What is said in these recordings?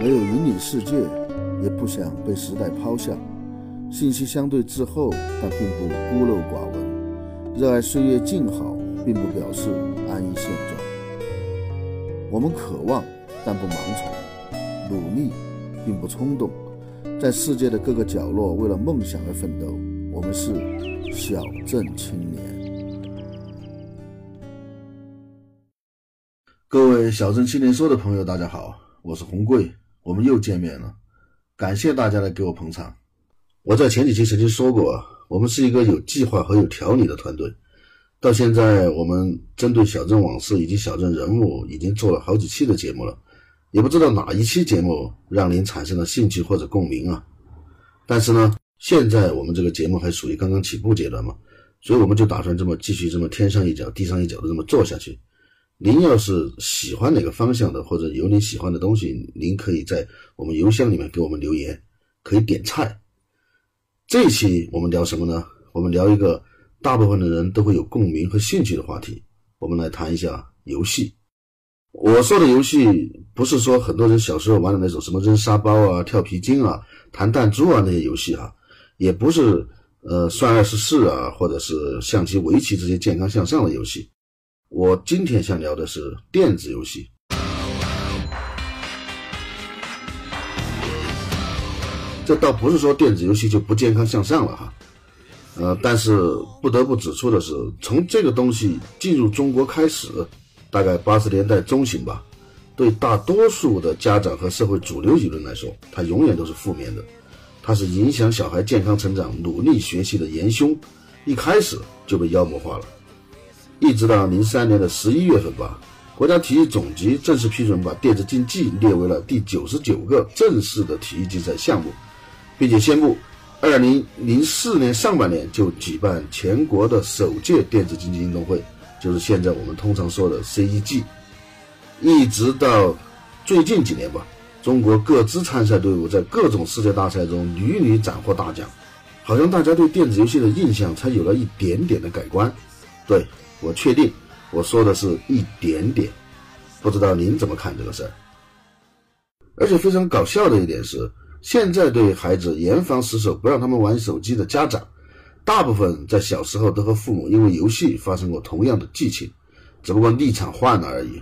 没有引领世界，也不想被时代抛下。信息相对滞后，但并不孤陋寡闻。热爱岁月静好，并不表示安逸现状。我们渴望，但不盲从；努力，并不冲动。在世界的各个角落，为了梦想而奋斗。我们是小镇青年。各位小镇青年说的朋友，大家好，我是红贵，我们又见面了。感谢大家来给我捧场。我在前几期曾经说过，我们是一个有计划和有条理的团队。到现在，我们针对小镇往事以及小镇人物，已经做了好几期的节目了。也不知道哪一期节目让您产生了兴趣或者共鸣啊？但是呢，现在我们这个节目还属于刚刚起步阶段嘛，所以我们就打算这么继续这么天上一脚地上一脚的这么做下去。您要是喜欢哪个方向的，或者有你喜欢的东西，您可以在我们邮箱里面给我们留言，可以点菜。这一期我们聊什么呢？我们聊一个大部分的人都会有共鸣和兴趣的话题，我们来谈一下游戏。我说的游戏不是说很多人小时候玩的那种什么扔沙包啊、跳皮筋啊、弹弹珠啊那些游戏啊，也不是呃算二十四啊，或者是象棋、围棋这些健康向上的游戏。我今天想聊的是电子游戏。这倒不是说电子游戏就不健康向上了哈，呃，但是不得不指出的是，从这个东西进入中国开始。大概八十年代中旬吧，对大多数的家长和社会主流舆论来说，它永远都是负面的，它是影响小孩健康成长、努力学习的元凶，一开始就被妖魔化了。一直到零三年的十一月份吧，国家体育总局正式批准把电子竞技列为了第九十九个正式的体育竞赛项目，并且宣布，二零零四年上半年就举办全国的首届电子竞技运动会。就是现在我们通常说的 CEG，一直到最近几年吧，中国各支参赛队伍在各种世界大赛中屡屡斩获大奖，好像大家对电子游戏的印象才有了一点点的改观。对我确定，我说的是一点点，不知道您怎么看这个事儿？而且非常搞笑的一点是，现在对孩子严防死守，不让他们玩手机的家长。大部分在小时候都和父母因为游戏发生过同样的激情，只不过立场换了而已。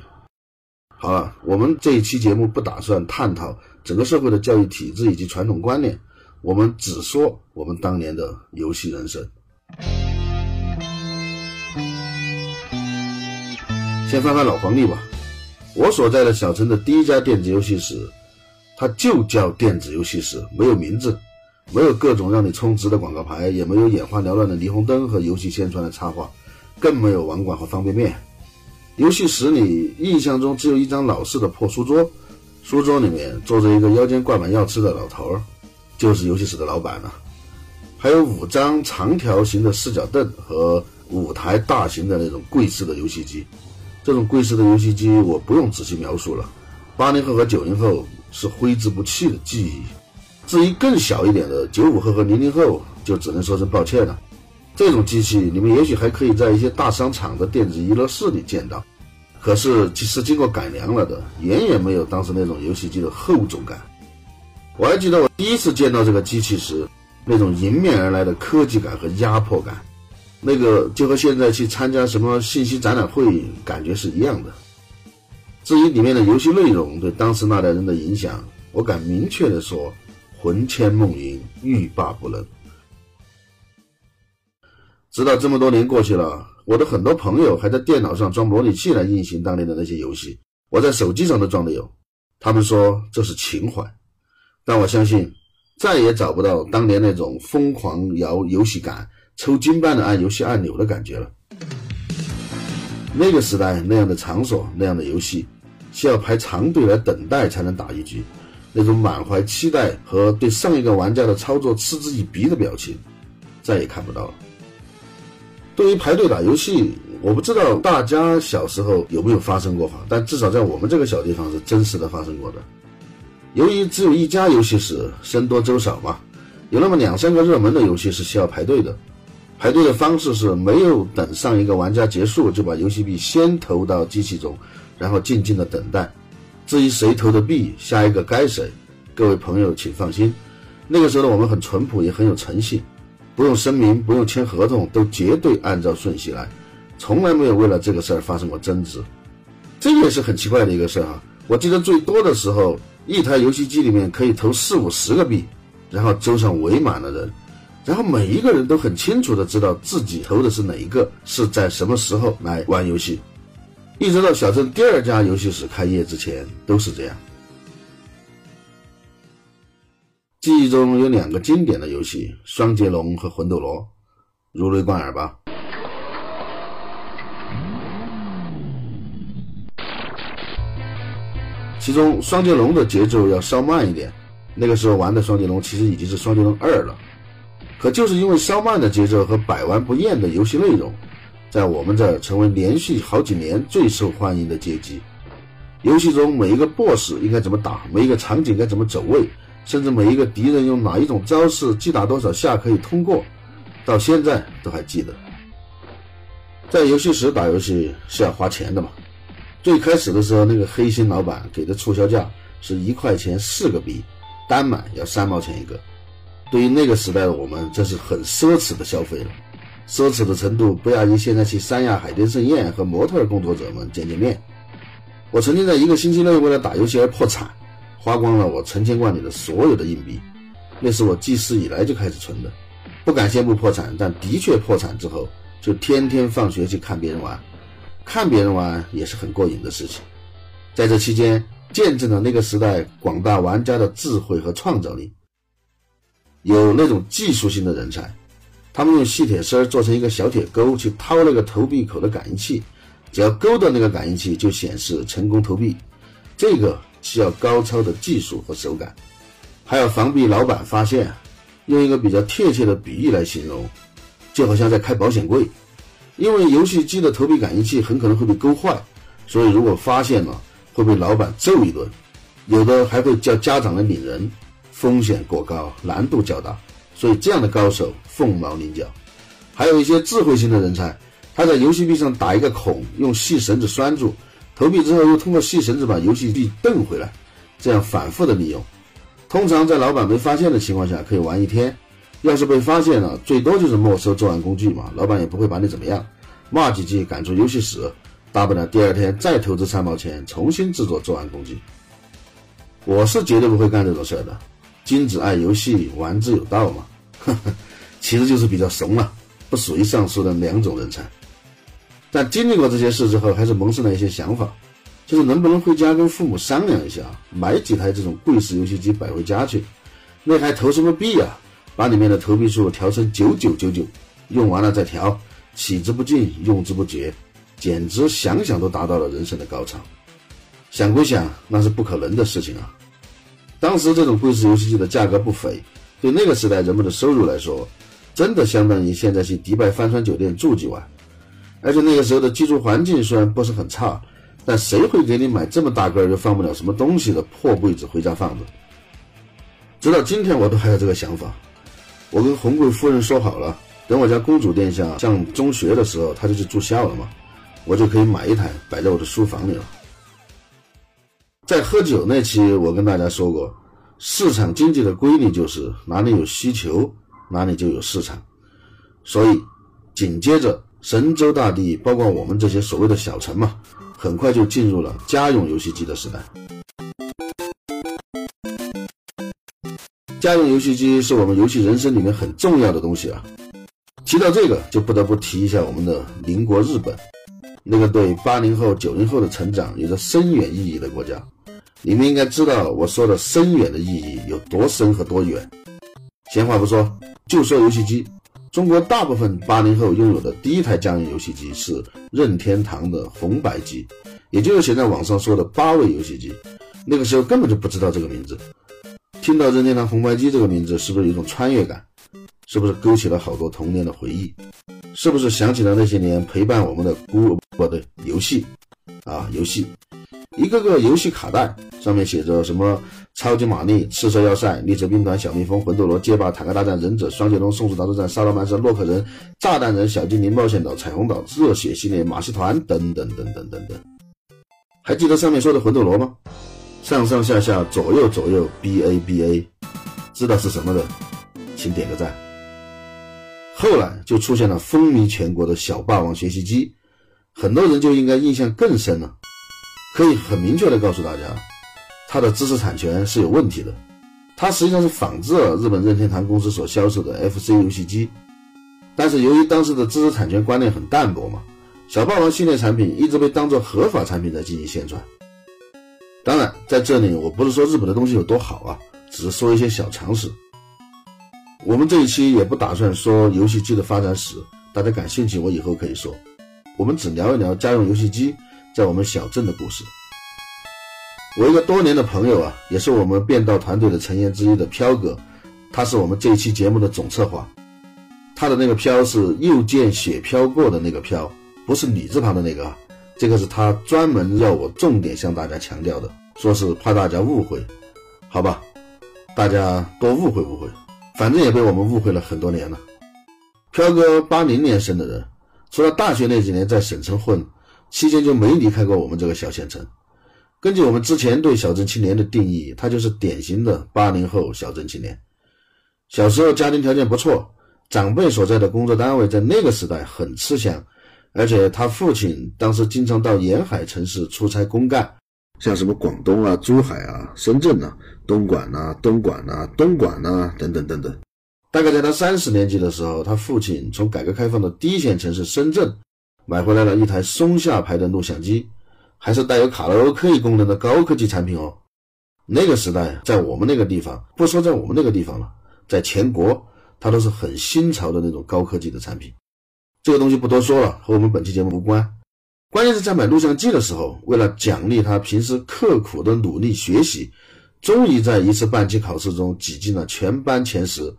好了，我们这一期节目不打算探讨整个社会的教育体制以及传统观念，我们只说我们当年的游戏人生。先翻翻老黄历吧，我所在的小城的第一家电子游戏室，它就叫电子游戏室，没有名字。没有各种让你充值的广告牌，也没有眼花缭乱的霓虹灯和游戏宣传的插画，更没有网管和方便面。游戏室里印象中只有一张老式的破书桌，书桌里面坐着一个腰间挂满药吃的老头儿，就是游戏室的老板了。还有五张长条形的四角凳和五台大型的那种柜式的游戏机。这种贵式的游戏机我不用仔细描述了，八零后和九零后是挥之不去的记忆。至于更小一点的九五后和零零后，就只能说声抱歉了。这种机器你们也许还可以在一些大商场的电子娱乐室里见到，可是其实经过改良了的，远远没有当时那种游戏机的厚重感。我还记得我第一次见到这个机器时，那种迎面而来的科技感和压迫感，那个就和现在去参加什么信息展览会感觉是一样的。至于里面的游戏内容对当时那代人的影响，我敢明确的说。魂牵梦萦，欲罢不能。直到这么多年过去了，我的很多朋友还在电脑上装模拟器来运行当年的那些游戏，我在手机上都装的有。他们说这是情怀，但我相信再也找不到当年那种疯狂摇游戏感、抽筋般的按游戏按钮的感觉了。那个时代那样的场所、那样的游戏，需要排长队来等待才能打一局。那种满怀期待和对上一个玩家的操作嗤之以鼻的表情，再也看不到了。对于排队打游戏，我不知道大家小时候有没有发生过哈，但至少在我们这个小地方是真实的发生过的。由于只有一家游戏室，僧多粥少嘛，有那么两三个热门的游戏是需要排队的。排队的方式是没有等上一个玩家结束，就把游戏币先投到机器中，然后静静的等待。至于谁投的币，下一个该谁，各位朋友请放心。那个时候的我们很淳朴，也很有诚信，不用声明，不用签合同，都绝对按照顺序来，从来没有为了这个事儿发生过争执。这也是很奇怪的一个事儿哈。我记得最多的时候，一台游戏机里面可以投四五十个币，然后桌上围满了人，然后每一个人都很清楚的知道自己投的是哪一个，是在什么时候来玩游戏。一直到小镇第二家游戏室开业之前都是这样。记忆中有两个经典的游戏：双截龙和魂斗罗，如雷贯耳吧。其中双截龙的节奏要稍慢一点，那个时候玩的双截龙其实已经是双截龙二了。可就是因为稍慢的节奏和百玩不厌的游戏内容。在我们这成为连续好几年最受欢迎的街机。游戏中每一个 BOSS 应该怎么打，每一个场景该怎么走位，甚至每一个敌人用哪一种招式击打多少下可以通过，到现在都还记得。在游戏室打游戏是要花钱的嘛？最开始的时候，那个黑心老板给的促销价是一块钱四个币，单买要三毛钱一个。对于那个时代的我们，这是很奢侈的消费了。奢侈的程度不亚于现在去三亚海天盛宴和模特工作者们见见面。我曾经在一个星期内为了打游戏而破产，花光了我存钱罐里的所有的硬币，那是我记事以来就开始存的。不敢宣布破产，但的确破产之后，就天天放学去看别人玩，看别人玩也是很过瘾的事情。在这期间，见证了那个时代广大玩家的智慧和创造力，有那种技术性的人才。他们用细铁丝做成一个小铁钩，去掏那个投币口的感应器，只要勾到那个感应器，就显示成功投币。这个需要高超的技术和手感，还要防避老板发现。用一个比较贴切的比喻来形容，就好像在开保险柜。因为游戏机的投币感应器很可能会被勾坏，所以如果发现了，会被老板揍一顿，有的还会叫家长来领人，风险过高，难度较大。所以这样的高手凤毛麟角，还有一些智慧型的人才，他在游戏币上打一个孔，用细绳子拴住，投币之后又通过细绳子把游戏币蹬回来，这样反复的利用。通常在老板没发现的情况下可以玩一天，要是被发现了，最多就是没收作案工具嘛，老板也不会把你怎么样，骂几句赶出游戏室，大不了第二天再投资三毛钱重新制作作案工具。我是绝对不会干这种事的。君子爱游戏，玩之有道嘛，呵呵，其实就是比较怂了，不属于上述的两种人才。但经历过这些事之后，还是萌生了一些想法，就是能不能回家跟父母商量一下，买几台这种贵式游戏机摆回家去？那还投什么币啊？把里面的投币数调成九九九九，用完了再调，取之不尽，用之不绝，简直想想都达到了人生的高潮。想归想，那是不可能的事情啊。当时这种贵式游戏机的价格不菲，对那个时代人们的收入来说，真的相当于现在去迪拜帆船酒店住几晚。而且那个时候的居住环境虽然不是很差，但谁会给你买这么大个又放不了什么东西的破柜子回家放着？直到今天我都还有这个想法。我跟红贵夫人说好了，等我家公主殿下上中学的时候，她就去住校了嘛，我就可以买一台摆在我的书房里了。在喝酒那期，我跟大家说过，市场经济的规律就是哪里有需求，哪里就有市场。所以，紧接着神州大地，包括我们这些所谓的小城嘛，很快就进入了家用游戏机的时代。家用游戏机是我们游戏人生里面很重要的东西啊。提到这个，就不得不提一下我们的邻国日本，那个对八零后、九零后的成长有着深远意义的国家。你们应该知道我说的深远的意义有多深和多远。闲话不说，就说游戏机。中国大部分八零后拥有的第一台家用游戏机是任天堂的红白机，也就是现在网上说的八位游戏机。那个时候根本就不知道这个名字。听到任天堂红白机这个名字，是不是有一种穿越感？是不是勾起了好多童年的回忆？是不是想起了那些年陪伴我们的孤不对游戏啊游戏？一个个游戏卡带上面写着什么超级玛丽、赤色要塞、逆者兵团、小蜜蜂、魂斗罗、街霸、坦克大战、忍者、双截龙、松鼠大作战、沙罗曼蛇、洛克人、炸弹人、小精灵冒险岛、彩虹岛、热血系列、马戏团等等等等等等。还记得上面说的魂斗罗吗？上上下下左右左右 B A B A，知道是什么的，请点个赞。后来就出现了风靡全国的小霸王学习机，很多人就应该印象更深了。可以很明确的告诉大家，它的知识产权是有问题的。它实际上是仿制了日本任天堂公司所销售的 FC 游戏机，但是由于当时的知识产权观念很淡薄嘛，小霸王系列产品一直被当做合法产品在进行宣传。当然，在这里我不是说日本的东西有多好啊，只是说一些小常识。我们这一期也不打算说游戏机的发展史，大家感兴趣我以后可以说。我们只聊一聊家用游戏机在我们小镇的故事。我一个多年的朋友啊，也是我们变道团队的成员之一的飘哥，他是我们这一期节目的总策划。他的那个飘是又见雪飘过的那个飘，不是女字旁的那个，这个是他专门要我重点向大家强调的，说是怕大家误会，好吧？大家多误会误会，反正也被我们误会了很多年了。飘哥八零年生的人，除了大学那几年在省城混，期间就没离开过我们这个小县城。根据我们之前对小镇青年的定义，他就是典型的八零后小镇青年。小时候家庭条件不错，长辈所在的工作单位在那个时代很吃香，而且他父亲当时经常到沿海城市出差公干，像什么广东啊、珠海啊、深圳啊、东莞啊、东莞啊、东莞呐等等等等。大概在他三十年级的时候，他父亲从改革开放的第一线城市深圳买回来了一台松下牌的录像机。还是带有卡拉 OK 功能的高科技产品哦。那个时代，在我们那个地方，不说在我们那个地方了，在全国，它都是很新潮的那种高科技的产品。这个东西不多说了，和我们本期节目无关。关键是在买录像机的时候，为了奖励他平时刻苦的努力学习，终于在一次半期考试中挤进了全班前十。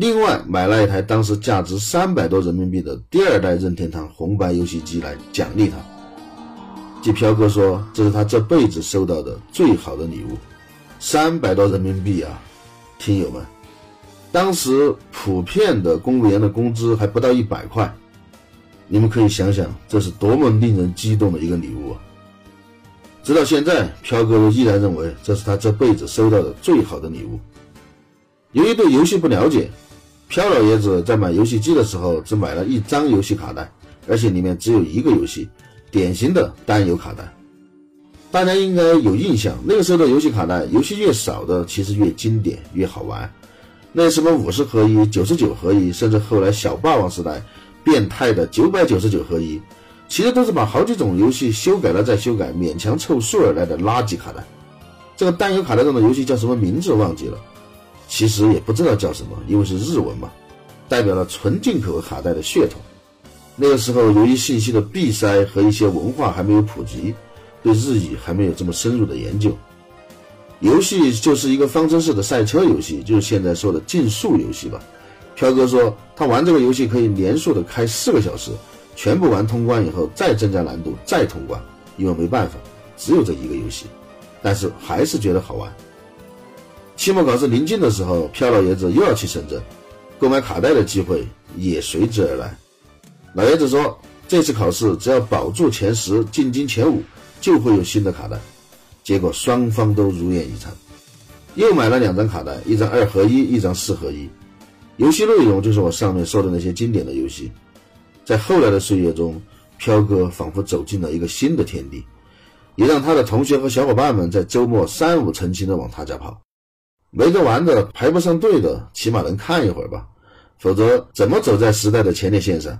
另外，买了一台当时价值三百多人民币的第二代任天堂红白游戏机来奖励他。据飘哥说，这是他这辈子收到的最好的礼物，三百多人民币啊！听友们，当时普遍的公务员的工资还不到一百块，你们可以想想，这是多么令人激动的一个礼物啊！直到现在，飘哥依然认为这是他这辈子收到的最好的礼物。由于对游戏不了解，飘老爷子在买游戏机的时候只买了一张游戏卡带，而且里面只有一个游戏。典型的单游卡带，大家应该有印象。那个时候的游戏卡带，游戏越少的其实越经典越好玩。那什么五十合一、九十九合一，甚至后来小霸王时代变态的九百九十九合一，其实都是把好几种游戏修改了再修改，勉强凑数而来的垃圾卡带。这个单游卡带中的游戏叫什么名字忘记了，其实也不知道叫什么，因为是日文嘛，代表了纯进口卡带的血统。那个时候，由于信息的闭塞和一些文化还没有普及，对日语还没有这么深入的研究。游戏就是一个方程式的赛车游戏，就是现在说的竞速游戏吧。飘哥说他玩这个游戏可以连续的开四个小时，全部玩通关以后再增加难度再通关，因为没办法，只有这一个游戏，但是还是觉得好玩。期末考试临近的时候，飘老爷子又要去深圳，购买卡带的机会也随之而来。老爷子说：“这次考试只要保住前十，进京前五，就会有新的卡带。”结果双方都如愿以偿，又买了两张卡带，一张二合一，一张四合一。游戏内容就是我上面说的那些经典的游戏。在后来的岁月中，飘哥仿佛走进了一个新的天地，也让他的同学和小伙伴们在周末三五成群的往他家跑。没得玩的，排不上队的，起码能看一会儿吧，否则怎么走在时代的前列线上？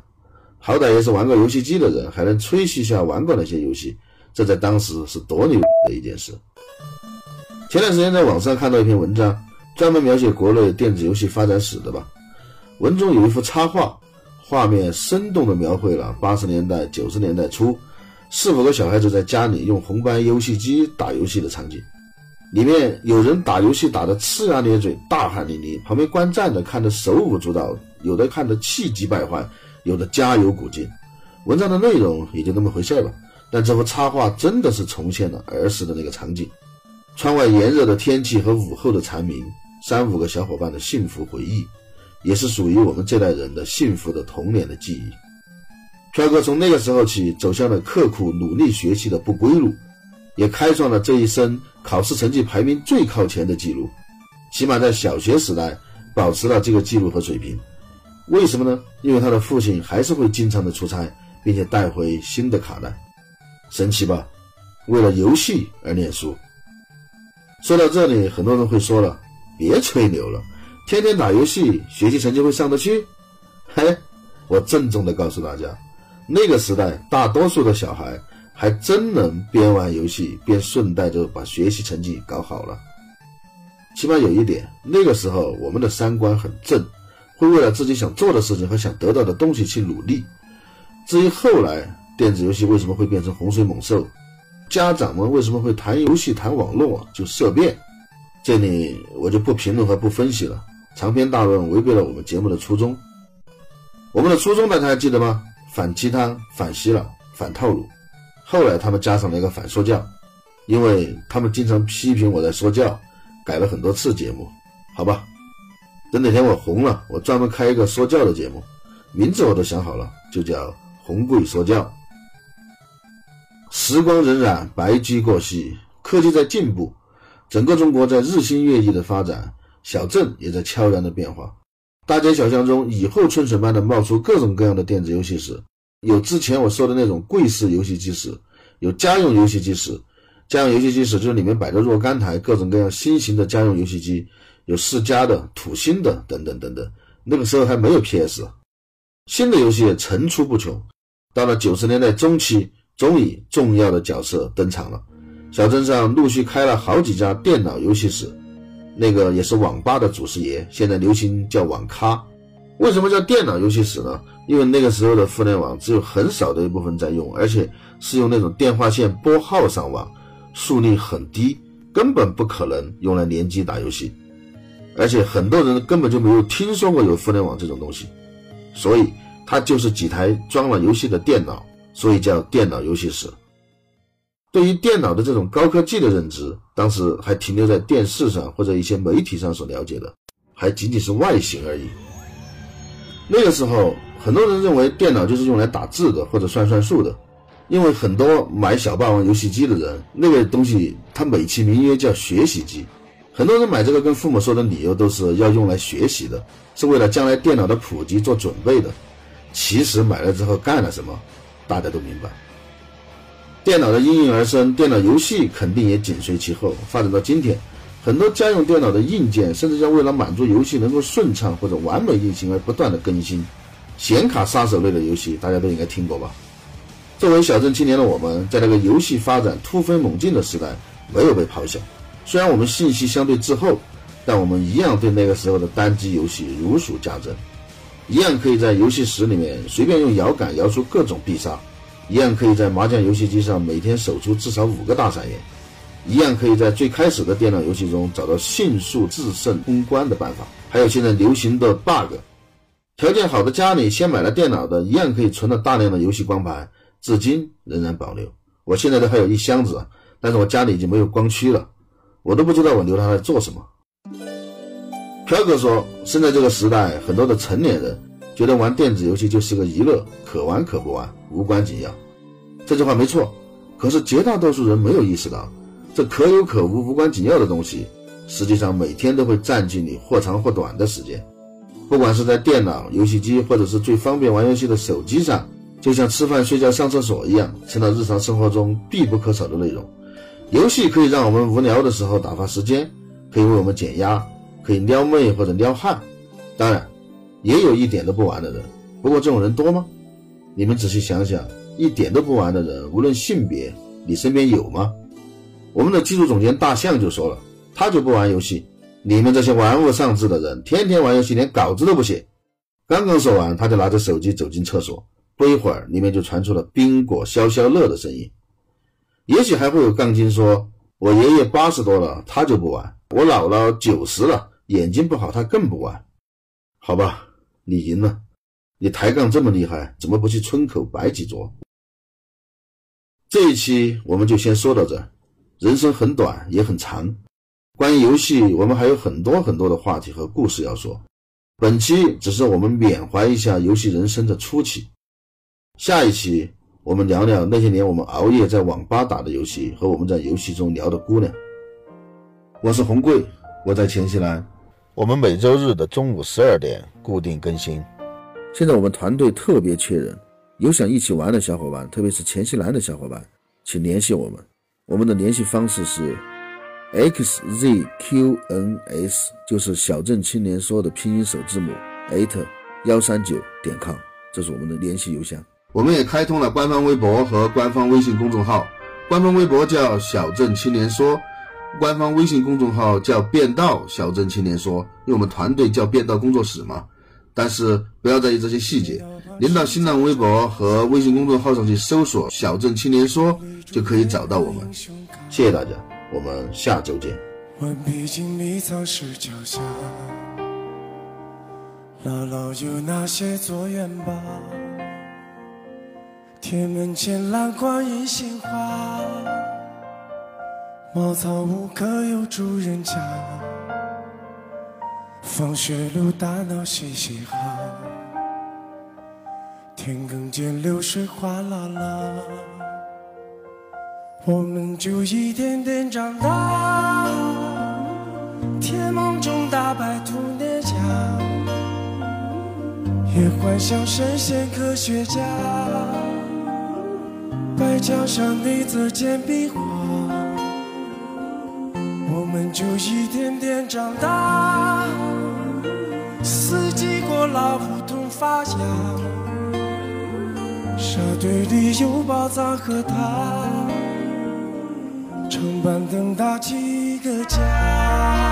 好歹也是玩过游戏机的人，还能吹嘘一下玩过那些游戏，这在当时是多牛的一件事。前段时间在网上看到一篇文章，专门描写国内电子游戏发展史的吧。文中有一幅插画，画面生动地描绘了八十年代、九十年代初四五个小孩子在家里用红白游戏机打游戏的场景。里面有人打游戏打得呲牙咧嘴、大汗淋漓，旁边观战的看得手舞足蹈，有的看得气急败坏。有的加油鼓劲，文章的内容也就那么回事吧。但这幅插画真的是重现了儿时的那个场景：窗外炎热的天气和午后的蝉鸣，三五个小伙伴的幸福回忆，也是属于我们这代人的幸福的童年的记忆。飘哥从那个时候起走向了刻苦努力学习的不归路，也开创了这一生考试成绩排名最靠前的记录，起码在小学时代保持了这个记录和水平。为什么呢？因为他的父亲还是会经常的出差，并且带回新的卡带，神奇吧？为了游戏而念书。说到这里，很多人会说了：“别吹牛了，天天打游戏，学习成绩会上得去？”嘿，我郑重的告诉大家，那个时代大多数的小孩还真能边玩游戏边顺带着把学习成绩搞好了。起码有一点，那个时候我们的三观很正。会为了自己想做的事情和想得到的东西去努力。至于后来电子游戏为什么会变成洪水猛兽，家长们为什么会谈游戏谈网络就色变，这里我就不评论和不分析了。长篇大论违背了我们节目的初衷。我们的初衷大家还记得吗？反鸡汤、反洗脑、反套路。后来他们加上了一个反说教，因为他们经常批评我在说教，改了很多次节目。好吧。等哪天我红了，我专门开一个说教的节目，名字我都想好了，就叫“红贵说教”。时光荏苒，白驹过隙，科技在进步，整个中国在日新月异的发展，小镇也在悄然的变化。大街小巷中，雨后春笋般的冒出各种各样的电子游戏时，有之前我说的那种柜式游戏机时，有家用游戏机时。家用游戏机时，就是里面摆着若干台各种各样新型的家用游戏机。有世嘉的、土星的等等等等，那个时候还没有 PS，新的游戏也层出不穷。到了九十年代中期，终于重要的角色登场了，小镇上陆续开了好几家电脑游戏室，那个也是网吧的祖师爷，现在流行叫网咖。为什么叫电脑游戏室呢？因为那个时候的互联网只有很少的一部分在用，而且是用那种电话线拨号上网，速率很低，根本不可能用来联机打游戏。而且很多人根本就没有听说过有互联网这种东西，所以它就是几台装了游戏的电脑，所以叫电脑游戏室。对于电脑的这种高科技的认知，当时还停留在电视上或者一些媒体上所了解的，还仅仅是外形而已。那个时候，很多人认为电脑就是用来打字的或者算算数的，因为很多买小霸王游戏机的人，那个东西它美其名曰叫学习机。很多人买这个跟父母说的理由都是要用来学习的，是为了将来电脑的普及做准备的。其实买了之后干了什么，大家都明白。电脑的应运而生，电脑游戏肯定也紧随其后，发展到今天，很多家用电脑的硬件甚至要为了满足游戏能够顺畅或者完美运行而不断的更新。显卡杀手类的游戏大家都应该听过吧？作为小镇青年的我们，在那个游戏发展突飞猛进的时代，没有被抛下。虽然我们信息相对滞后，但我们一样对那个时候的单机游戏如数家珍，一样可以在游戏室里面随便用摇杆摇出各种必杀，一样可以在麻将游戏机上每天守出至少五个大三元，一样可以在最开始的电脑游戏中找到迅速制胜通关的办法，还有现在流行的 bug。条件好的家里先买了电脑的，一样可以存了大量的游戏光盘，至今仍然保留。我现在都还有一箱子，但是我家里已经没有光驱了。我都不知道我留它来做什么。飘哥说，现在这个时代，很多的成年人觉得玩电子游戏就是个娱乐，可玩可不玩，无关紧要。这句话没错，可是绝大多数人没有意识到，这可有可无、无关紧要的东西，实际上每天都会占据你或长或短的时间。不管是在电脑、游戏机，或者是最方便玩游戏的手机上，就像吃饭、睡觉、上厕所一样，成了日常生活中必不可少的内容。游戏可以让我们无聊的时候打发时间，可以为我们减压，可以撩妹或者撩汉。当然，也有一点都不玩的人。不过这种人多吗？你们仔细想想，一点都不玩的人，无论性别，你身边有吗？我们的技术总监大象就说了，他就不玩游戏。你们这些玩物丧志的人，天天玩游戏，连稿子都不写。刚刚说完，他就拿着手机走进厕所，不一会儿，里面就传出了冰果消消乐的声音。也许还会有杠精说：“我爷爷八十多了，他就不玩；我姥姥九十了，眼睛不好，他更不玩。”好吧，你赢了。你抬杠这么厉害，怎么不去村口摆几桌？这一期我们就先说到这。人生很短，也很长。关于游戏，我们还有很多很多的话题和故事要说。本期只是我们缅怀一下游戏人生的初期。下一期。我们聊聊那些年我们熬夜在网吧打的游戏和我们在游戏中聊的姑娘。我是红贵，我在黔西南。我们每周日的中午十二点固定更新。现在我们团队特别缺人，有想一起玩的小伙伴，特别是黔西南的小伙伴，请联系我们。我们的联系方式是 xzqns，就是小镇青年说的拼音首字母 at 幺三九点 com，这是我们的联系邮箱。我们也开通了官方微博和官方微信公众号，官方微博叫小镇青年说，官方微信公众号叫变道小镇青年说，因为我们团队叫变道工作室嘛。但是不要在意这些细节，您到新浪微博和微信公众号上去搜索“小镇青年说”就可以找到我们。谢谢大家，我们下周见。姥姥有那些作业吧？铁门前篮筐银杏花，茅草屋可有住人家？放学路打闹嘻嘻哈，田埂间流水哗啦啦，我们就一点点长大，甜梦中大白兔年家。也幻想神仙科学家，白墙上那则简笔画，我们就一点点长大。四季过老梧桐发芽，沙堆里有宝藏和他，长板凳搭起一个家。